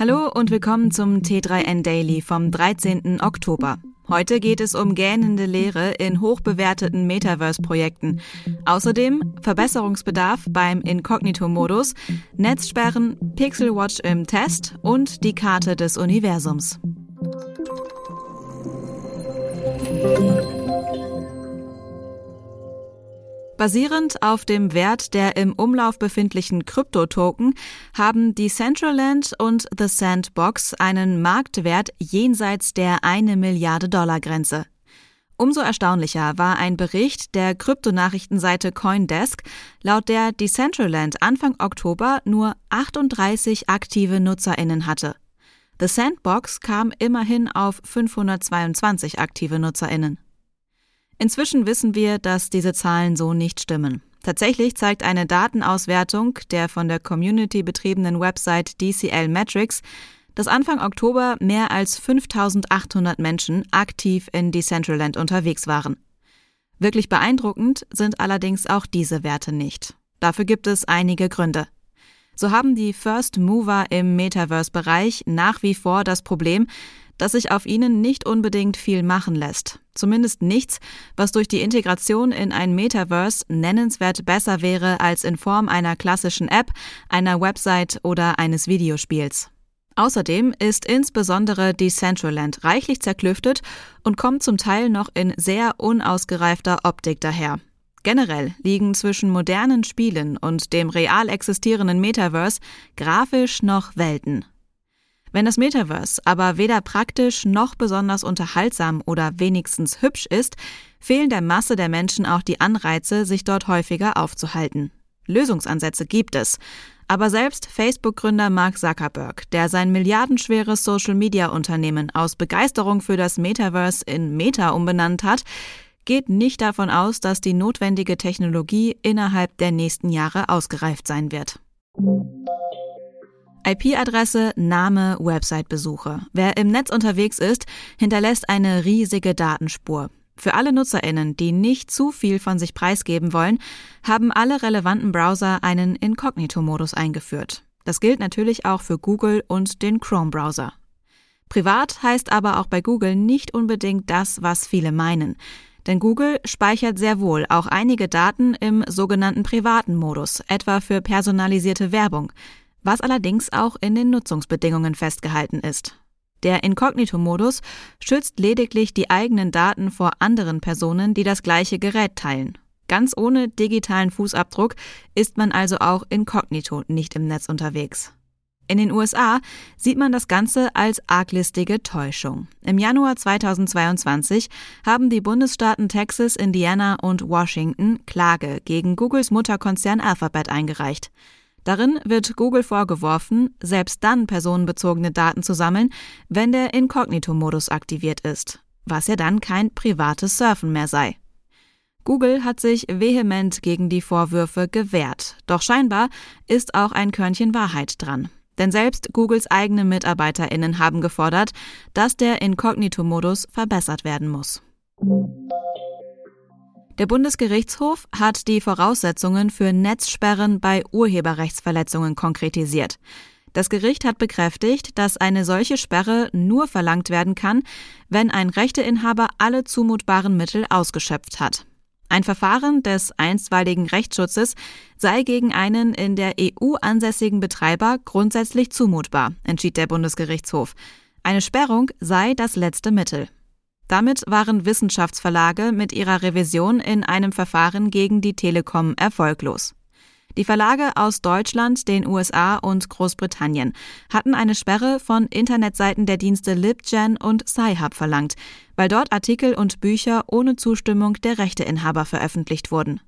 Hallo und willkommen zum T3N Daily vom 13. Oktober. Heute geht es um gähnende Leere in hochbewerteten Metaverse-Projekten. Außerdem Verbesserungsbedarf beim Inkognito-Modus, Netzsperren, Pixel Watch im Test und die Karte des Universums. Basierend auf dem Wert der im Umlauf befindlichen Kryptotoken haben Decentraland und The Sandbox einen Marktwert jenseits der eine Milliarde Dollar Grenze. Umso erstaunlicher war ein Bericht der Kryptonachrichtenseite Coindesk, laut der Decentraland Anfang Oktober nur 38 aktive NutzerInnen hatte. The Sandbox kam immerhin auf 522 aktive NutzerInnen. Inzwischen wissen wir, dass diese Zahlen so nicht stimmen. Tatsächlich zeigt eine Datenauswertung der von der Community betriebenen Website DCL Metrics, dass Anfang Oktober mehr als 5800 Menschen aktiv in Decentraland unterwegs waren. Wirklich beeindruckend sind allerdings auch diese Werte nicht. Dafür gibt es einige Gründe. So haben die First Mover im Metaverse-Bereich nach wie vor das Problem, dass sich auf ihnen nicht unbedingt viel machen lässt. Zumindest nichts, was durch die Integration in ein Metaverse nennenswert besser wäre als in Form einer klassischen App, einer Website oder eines Videospiels. Außerdem ist insbesondere Decentraland reichlich zerklüftet und kommt zum Teil noch in sehr unausgereifter Optik daher. Generell liegen zwischen modernen Spielen und dem real existierenden Metaverse grafisch noch Welten. Wenn das Metaverse aber weder praktisch noch besonders unterhaltsam oder wenigstens hübsch ist, fehlen der Masse der Menschen auch die Anreize, sich dort häufiger aufzuhalten. Lösungsansätze gibt es. Aber selbst Facebook-Gründer Mark Zuckerberg, der sein milliardenschweres Social-Media-Unternehmen aus Begeisterung für das Metaverse in Meta umbenannt hat, geht nicht davon aus, dass die notwendige Technologie innerhalb der nächsten Jahre ausgereift sein wird. IP-Adresse, Name, Website-Besuche. Wer im Netz unterwegs ist, hinterlässt eine riesige Datenspur. Für alle NutzerInnen, die nicht zu viel von sich preisgeben wollen, haben alle relevanten Browser einen Inkognito-Modus eingeführt. Das gilt natürlich auch für Google und den Chrome-Browser. Privat heißt aber auch bei Google nicht unbedingt das, was viele meinen. Denn Google speichert sehr wohl auch einige Daten im sogenannten privaten Modus, etwa für personalisierte Werbung was allerdings auch in den Nutzungsbedingungen festgehalten ist. Der Inkognito-Modus schützt lediglich die eigenen Daten vor anderen Personen, die das gleiche Gerät teilen. Ganz ohne digitalen Fußabdruck ist man also auch inkognito nicht im Netz unterwegs. In den USA sieht man das Ganze als arglistige Täuschung. Im Januar 2022 haben die Bundesstaaten Texas, Indiana und Washington Klage gegen Googles Mutterkonzern Alphabet eingereicht. Darin wird Google vorgeworfen, selbst dann personenbezogene Daten zu sammeln, wenn der Inkognito-Modus aktiviert ist, was ja dann kein privates Surfen mehr sei. Google hat sich vehement gegen die Vorwürfe gewehrt, doch scheinbar ist auch ein Körnchen Wahrheit dran. Denn selbst Googles eigene Mitarbeiterinnen haben gefordert, dass der Inkognito-Modus verbessert werden muss. Der Bundesgerichtshof hat die Voraussetzungen für Netzsperren bei Urheberrechtsverletzungen konkretisiert. Das Gericht hat bekräftigt, dass eine solche Sperre nur verlangt werden kann, wenn ein Rechteinhaber alle zumutbaren Mittel ausgeschöpft hat. Ein Verfahren des einstweiligen Rechtsschutzes sei gegen einen in der EU ansässigen Betreiber grundsätzlich zumutbar, entschied der Bundesgerichtshof. Eine Sperrung sei das letzte Mittel. Damit waren Wissenschaftsverlage mit ihrer Revision in einem Verfahren gegen die Telekom erfolglos. Die Verlage aus Deutschland, den USA und Großbritannien hatten eine Sperre von Internetseiten der Dienste LibGen und Sci-Hub verlangt, weil dort Artikel und Bücher ohne Zustimmung der Rechteinhaber veröffentlicht wurden.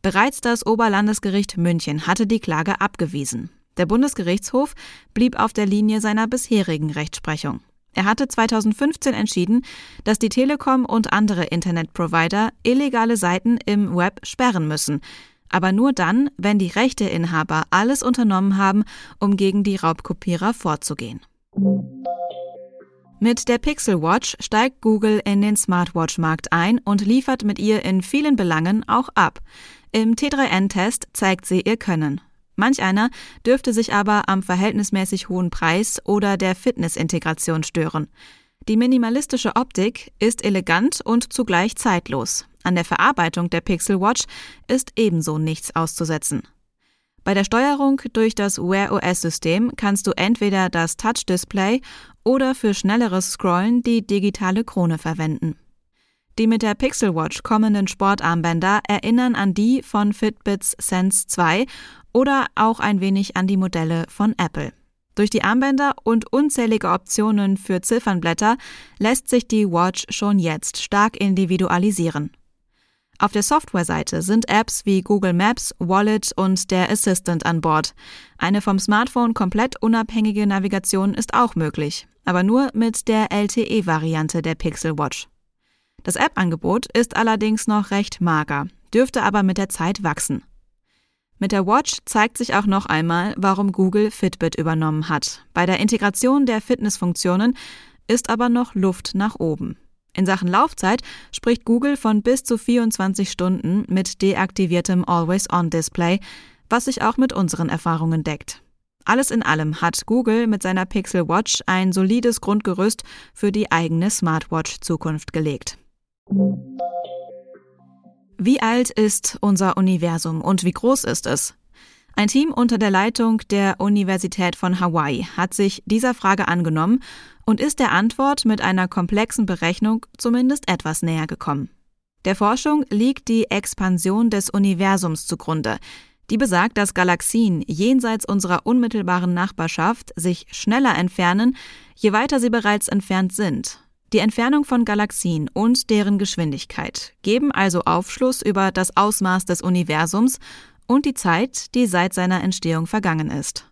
Bereits das Oberlandesgericht München hatte die Klage abgewiesen. Der Bundesgerichtshof blieb auf der Linie seiner bisherigen Rechtsprechung. Er hatte 2015 entschieden, dass die Telekom und andere Internetprovider illegale Seiten im Web sperren müssen, aber nur dann, wenn die Rechteinhaber alles unternommen haben, um gegen die Raubkopierer vorzugehen. Mit der Pixel Watch steigt Google in den Smartwatch-Markt ein und liefert mit ihr in vielen Belangen auch ab. Im T3N-Test zeigt sie ihr Können. Manch einer dürfte sich aber am verhältnismäßig hohen Preis oder der Fitnessintegration stören. Die minimalistische Optik ist elegant und zugleich zeitlos. An der Verarbeitung der Pixel Watch ist ebenso nichts auszusetzen. Bei der Steuerung durch das Wear OS-System kannst du entweder das Touch-Display oder für schnelleres Scrollen die digitale Krone verwenden. Die mit der Pixel Watch kommenden Sportarmbänder erinnern an die von Fitbits Sense 2 oder auch ein wenig an die Modelle von Apple. Durch die Armbänder und unzählige Optionen für Ziffernblätter lässt sich die Watch schon jetzt stark individualisieren. Auf der Softwareseite sind Apps wie Google Maps, Wallet und der Assistant an Bord. Eine vom Smartphone komplett unabhängige Navigation ist auch möglich, aber nur mit der LTE-Variante der Pixel Watch. Das App-Angebot ist allerdings noch recht mager, dürfte aber mit der Zeit wachsen. Mit der Watch zeigt sich auch noch einmal, warum Google Fitbit übernommen hat. Bei der Integration der Fitnessfunktionen ist aber noch Luft nach oben. In Sachen Laufzeit spricht Google von bis zu 24 Stunden mit deaktiviertem Always-On-Display, was sich auch mit unseren Erfahrungen deckt. Alles in allem hat Google mit seiner Pixel Watch ein solides Grundgerüst für die eigene Smartwatch-Zukunft gelegt. Wie alt ist unser Universum und wie groß ist es? Ein Team unter der Leitung der Universität von Hawaii hat sich dieser Frage angenommen und ist der Antwort mit einer komplexen Berechnung zumindest etwas näher gekommen. Der Forschung liegt die Expansion des Universums zugrunde, die besagt, dass Galaxien jenseits unserer unmittelbaren Nachbarschaft sich schneller entfernen, je weiter sie bereits entfernt sind die Entfernung von Galaxien und deren Geschwindigkeit geben also Aufschluss über das Ausmaß des Universums und die Zeit, die seit seiner Entstehung vergangen ist.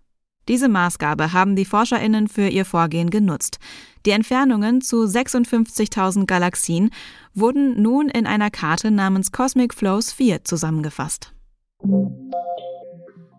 Diese Maßgabe haben die Forscherinnen für ihr Vorgehen genutzt. Die Entfernungen zu 56.000 Galaxien wurden nun in einer Karte namens Cosmic Flows 4 zusammengefasst.